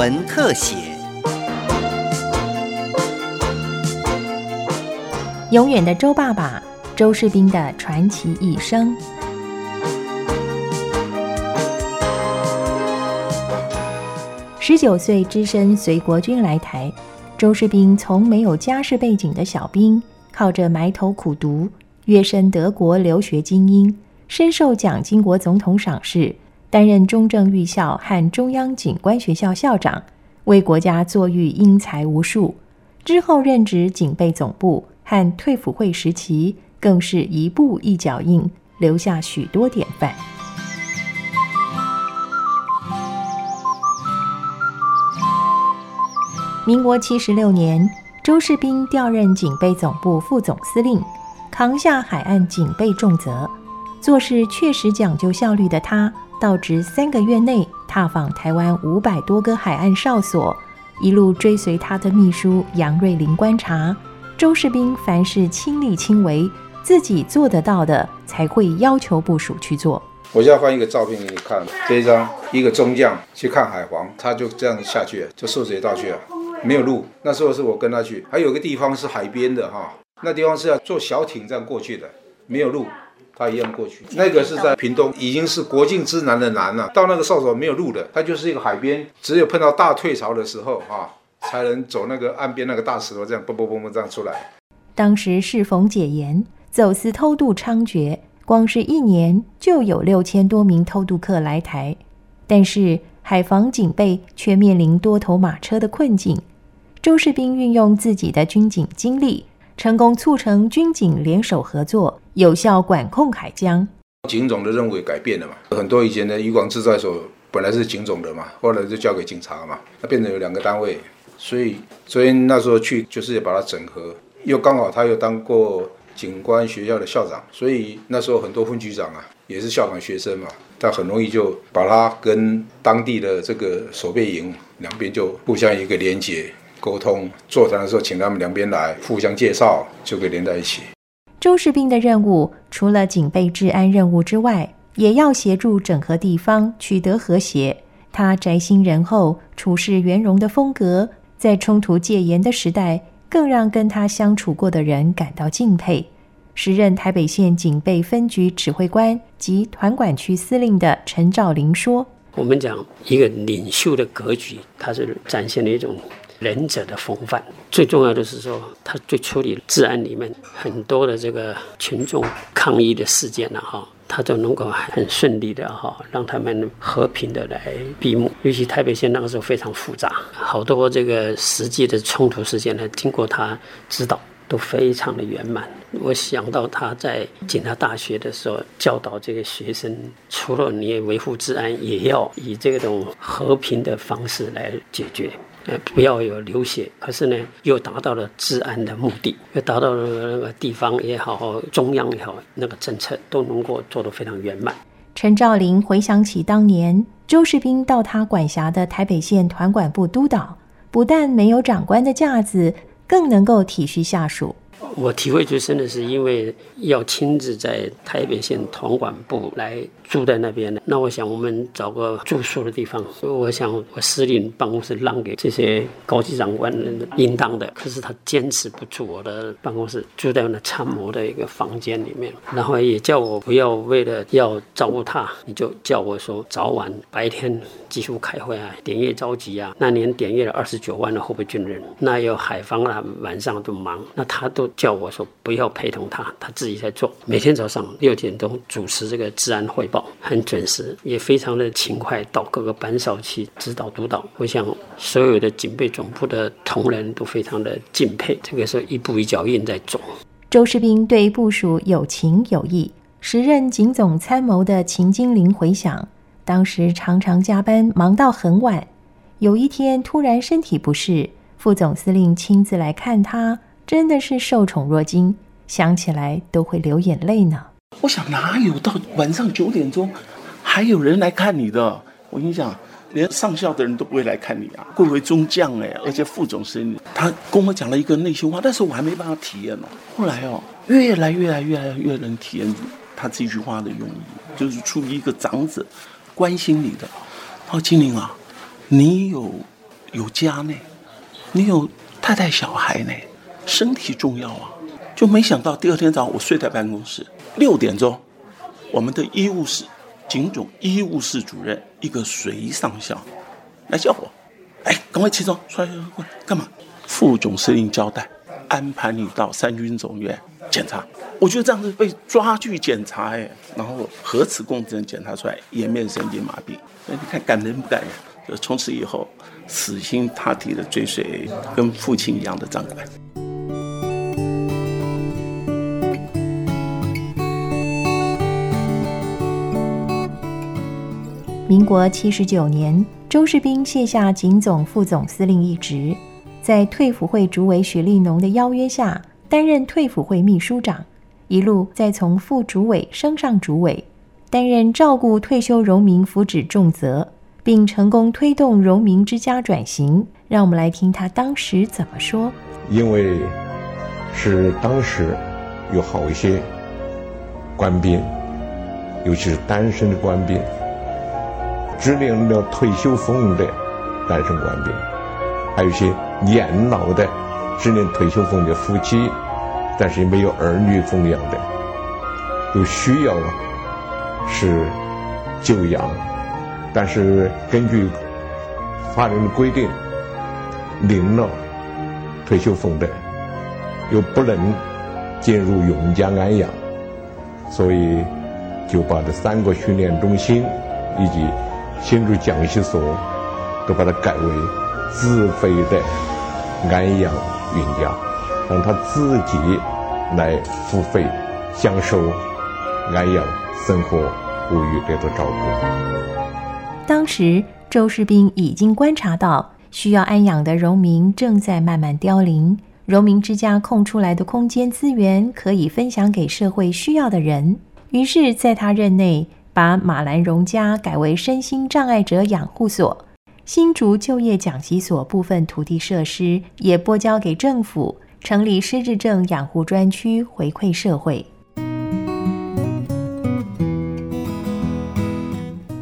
文特写。永远的周爸爸，周士兵的传奇一生。十九岁只身随国军来台，周士兵从没有家世背景的小兵，靠着埋头苦读，跃升德国留学精英，深受蒋经国总统赏识，担任中正预校和中央警官学校校长，为国家作育英才无数。之后任职警备总部。和退辅会时期，更是一步一脚印，留下许多典范。民国七十六年，周士斌调任警备总部副总司令，扛下海岸警备重责。做事确实讲究效率的他，到职三个月内踏访台湾五百多个海岸哨所，一路追随他的秘书杨瑞麟观察。周士兵凡事亲力亲为，自己做得到的才会要求部署去做。我现在放一个照片给你看，这一张一个中将去看海皇，他就这样下去，就涉水道去了，没有路。那时候是我跟他去，还有个地方是海边的哈，那地方是要坐小艇这样过去的，没有路，他一样过去。那个是在屏东，已经是国境之南的南了，到那个哨所没有路的，它就是一个海边，只有碰到大退潮的时候啊。才能走那个岸边那个大石头，这样嘣嘣嘣嘣这样出来。当时适逢解严，走私偷渡猖獗，光是一年就有六千多名偷渡客来台。但是海防警备却面临多头马车的困境。周士兵运用自己的军警经历，成功促成军警联手合作，有效管控海疆。警总的任务也改变了嘛，很多以前的渔港制造所本来是警总的嘛，后来就交给警察嘛，那变成有两个单位。所以，所以那时候去就是把它整合，又刚好他又当过警官学校的校长，所以那时候很多分局长啊也是校长学生嘛，他很容易就把他跟当地的这个守备营两边就互相一个连接沟通，座谈的时候请他们两边来互相介绍，就可以连在一起。周士兵的任务除了警备治安任务之外，也要协助整合地方，取得和谐。他宅心仁厚、处事圆融的风格。在冲突戒严的时代，更让跟他相处过的人感到敬佩。时任台北县警备分局指挥官及团管区司令的陈兆林说：“我们讲一个领袖的格局，他是展现了一种仁者的风范。最重要的是说，他对处理治安里面很多的这个群众抗议的事件呢，哈。”他就能够很顺利的哈，让他们和平的来闭幕。尤其台北县那个时候非常复杂，好多这个实际的冲突事件呢，经过他指导都非常的圆满。我想到他在警察大学的时候教导这个学生，除了你维护治安，也要以这种和平的方式来解决。呃，不要有流血，可是呢，又达到了治安的目的，又达到了那个地方也好，中央也好，那个政策都能够做得非常圆满。陈兆林回想起当年周士兵到他管辖的台北县团管部督导，不但没有长官的架子，更能够体恤下属。我体会最深的是，因为要亲自在台北县团管部来住在那边的，那我想我们找个住宿的地方。我想我司令办公室让给这些高级长官应当的，可是他坚持不住我的办公室，住在那参谋的一个房间里面，然后也叫我不要为了要照顾他，你就叫我说早晚白天几乎开会啊，点夜召集啊。那年点阅了二十九万的后备军人，那有海防啊，晚上都忙，那他都。叫我说不要陪同他，他自己在做。每天早上六点钟主持这个治安汇报，很准时，也非常的勤快，到各个班哨去指导督导。我想所有的警备总部的同仁都非常的敬佩。这个是一步一脚印在走。周士兵对部署有情有义。时任警总参谋的秦金玲回想，当时常常加班忙到很晚，有一天突然身体不适，副总司令亲自来看他。真的是受宠若惊，想起来都会流眼泪呢。我想哪有到晚上九点钟还有人来看你的？我跟你讲，连上校的人都不会来看你啊！贵为中将哎，而且副总司令，他跟我讲了一个内心话，但是我还没办法体验呢。后来哦，越来越来越来越能体验他这句话的用意，就是出于一个长者关心你的。他说：“金玲啊，你有有家呢，你有太太小孩呢，身体重要啊。就没想到第二天早上我睡在办公室，六点钟，我们的医务室警总医务室主任一个随上校来叫我，哎，赶快起床，出来干嘛？副总司令交代，安排你到三军总院检查。我觉得这样子被抓去检查，哎，然后核磁共振检查出来颜面神经麻痹。那你看感人不感人？就从此以后死心塌地的追随跟父亲一样的长官。民国七十九年，周士兵卸下警总副总司令一职，在退辅会主委许立农的邀约下，担任退辅会秘书长。一路再从副主委升上主委，担任照顾退休农民福祉重责，并成功推动农民之家转型。让我们来听他当时怎么说。因为是当时有好一些官兵，尤其是单身的官兵，只领了退休俸的单身官兵，还有一些年老的只领退休俸的夫妻。但是没有儿女奉养的，有需要是就养，但是根据法律的规定，领了退休俸的又不能进入永家安养，所以就把这三个训练中心以及新竹讲习所都把它改为自费的安养孕家。让他自己来付费，享受安养生活，无予得到照顾。当时，周士兵已经观察到需要安养的农民正在慢慢凋零，农民之家空出来的空间资源可以分享给社会需要的人。于是，在他任内，把马兰荣家改为身心障碍者养护所，新竹就业讲习所部分土地设施也拨交给政府。成立失智症养护专区，回馈社会。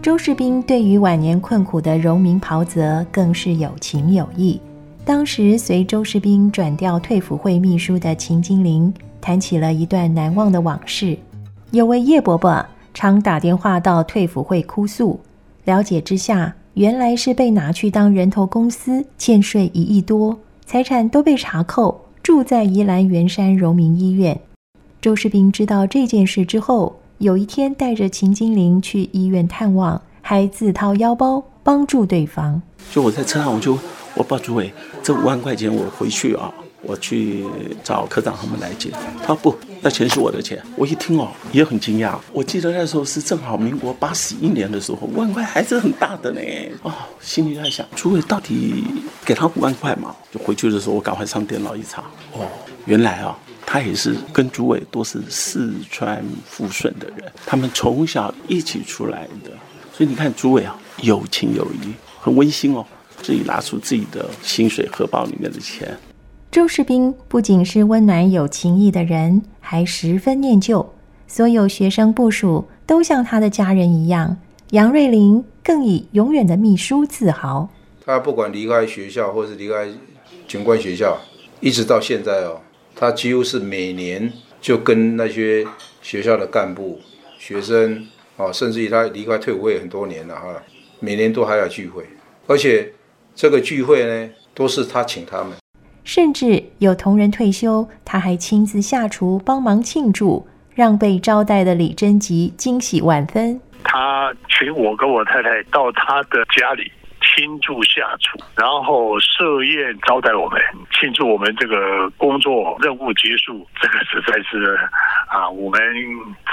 周士兵对于晚年困苦的农民袍泽更是有情有义。当时随周士兵转调退辅会秘书的秦金玲谈起了一段难忘的往事。有位叶伯伯常打电话到退辅会哭诉，了解之下，原来是被拿去当人头公司，欠税一亿多，财产都被查扣。住在宜兰圆山荣民医院，周世斌知道这件事之后，有一天带着秦金玲去医院探望，还自掏腰包帮助对方。就我在车上，我就我报主委，这五万块钱我回去啊。我去找科长他们来借，他不，那钱是我的钱。我一听哦，也很惊讶。我记得那时候是正好民国八十一年的时候，五万块还是很大的呢。哦，心里在想，诸位到底给他五万块嘛？就回去的时候，我赶快上电脑一查，哦，原来啊，他也是跟朱伟都是四川富顺的人，他们从小一起出来的。所以你看，朱伟啊，有情有义，很温馨哦。自己拿出自己的薪水荷包里面的钱。周士兵不仅是温暖有情义的人，还十分念旧。所有学生部属都像他的家人一样。杨瑞麟更以永远的秘书自豪。他不管离开学校，或是离开警官学校，一直到现在哦，他几乎是每年就跟那些学校的干部、学生哦，甚至于他离开退伍会很多年了哈，每年都还要聚会，而且这个聚会呢，都是他请他们。甚至有同仁退休，他还亲自下厨帮忙庆祝，让被招待的李贞吉惊喜万分。他请我跟我太太到他的家里亲自下厨，然后设宴招待我们，庆祝我们这个工作任务结束。这个实在是啊，我们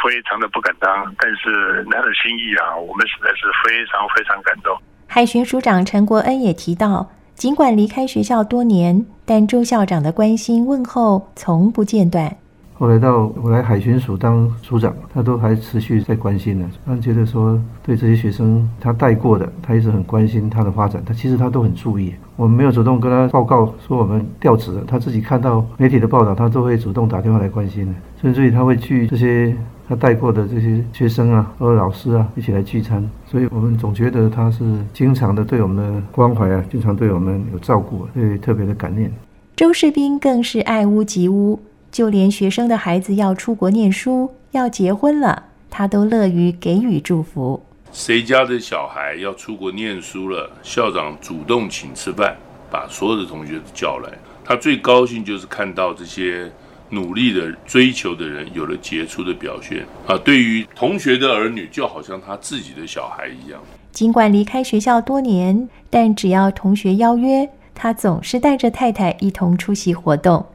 非常的不敢当，但是他的心意啊，我们实在是非常非常感动。海巡署长陈国恩也提到。尽管离开学校多年，但周校长的关心问候从不间断。后来到我来海巡署当署长，他都还持续在关心呢。他觉得说对这些学生他带过的，他一直很关心他的发展，他其实他都很注意。我们没有主动跟他报告说我们调职了，他自己看到媒体的报道，他都会主动打电话来关心的。甚至于他会去这些他带过的这些学生啊，或者老师啊一起来聚餐。所以我们总觉得他是经常的对我们的关怀啊，经常对我们有照顾，会特别的感念。周士斌更是爱屋及乌。就连学生的孩子要出国念书、要结婚了，他都乐于给予祝福。谁家的小孩要出国念书了，校长主动请吃饭，把所有的同学都叫来。他最高兴就是看到这些努力的追求的人有了杰出的表现啊！对于同学的儿女，就好像他自己的小孩一样。尽管离开学校多年，但只要同学邀约，他总是带着太太一同出席活动。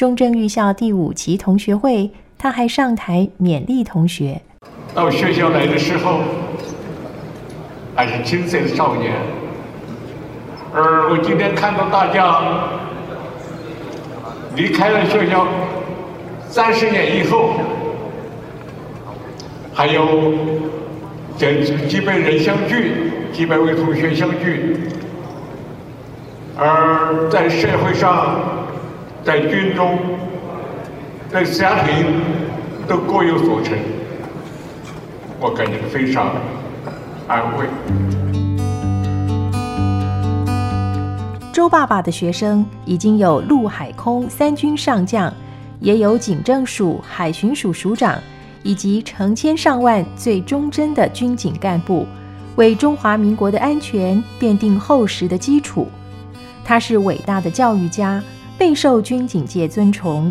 中正预校第五期同学会，他还上台勉励同学。到学校来的时候，还是青涩的少年，而我今天看到大家离开了学校三十年以后，还有这几百人相聚，几百位同学相聚，而在社会上。在军中，在家庭都各有所成，我感觉非常安慰。周爸爸的学生已经有陆海空三军上将，也有警政署、海巡署署长，以及成千上万最忠贞的军警干部，为中华民国的安全奠定厚实的基础。他是伟大的教育家。备受军警界尊崇。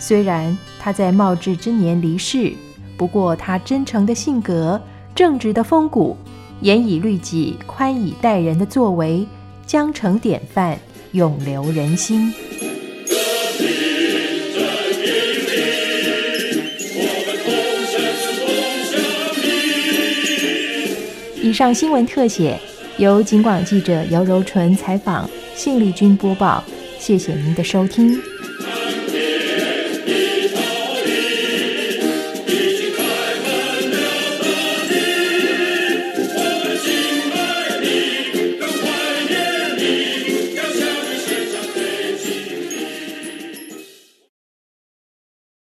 虽然他在茂志之年离世，不过他真诚的性格、正直的风骨、严以律己、宽以待人的作为，将成典范，永留人心。以上新闻特写由警广记者姚柔纯采访，信立君播报。谢谢您的收听。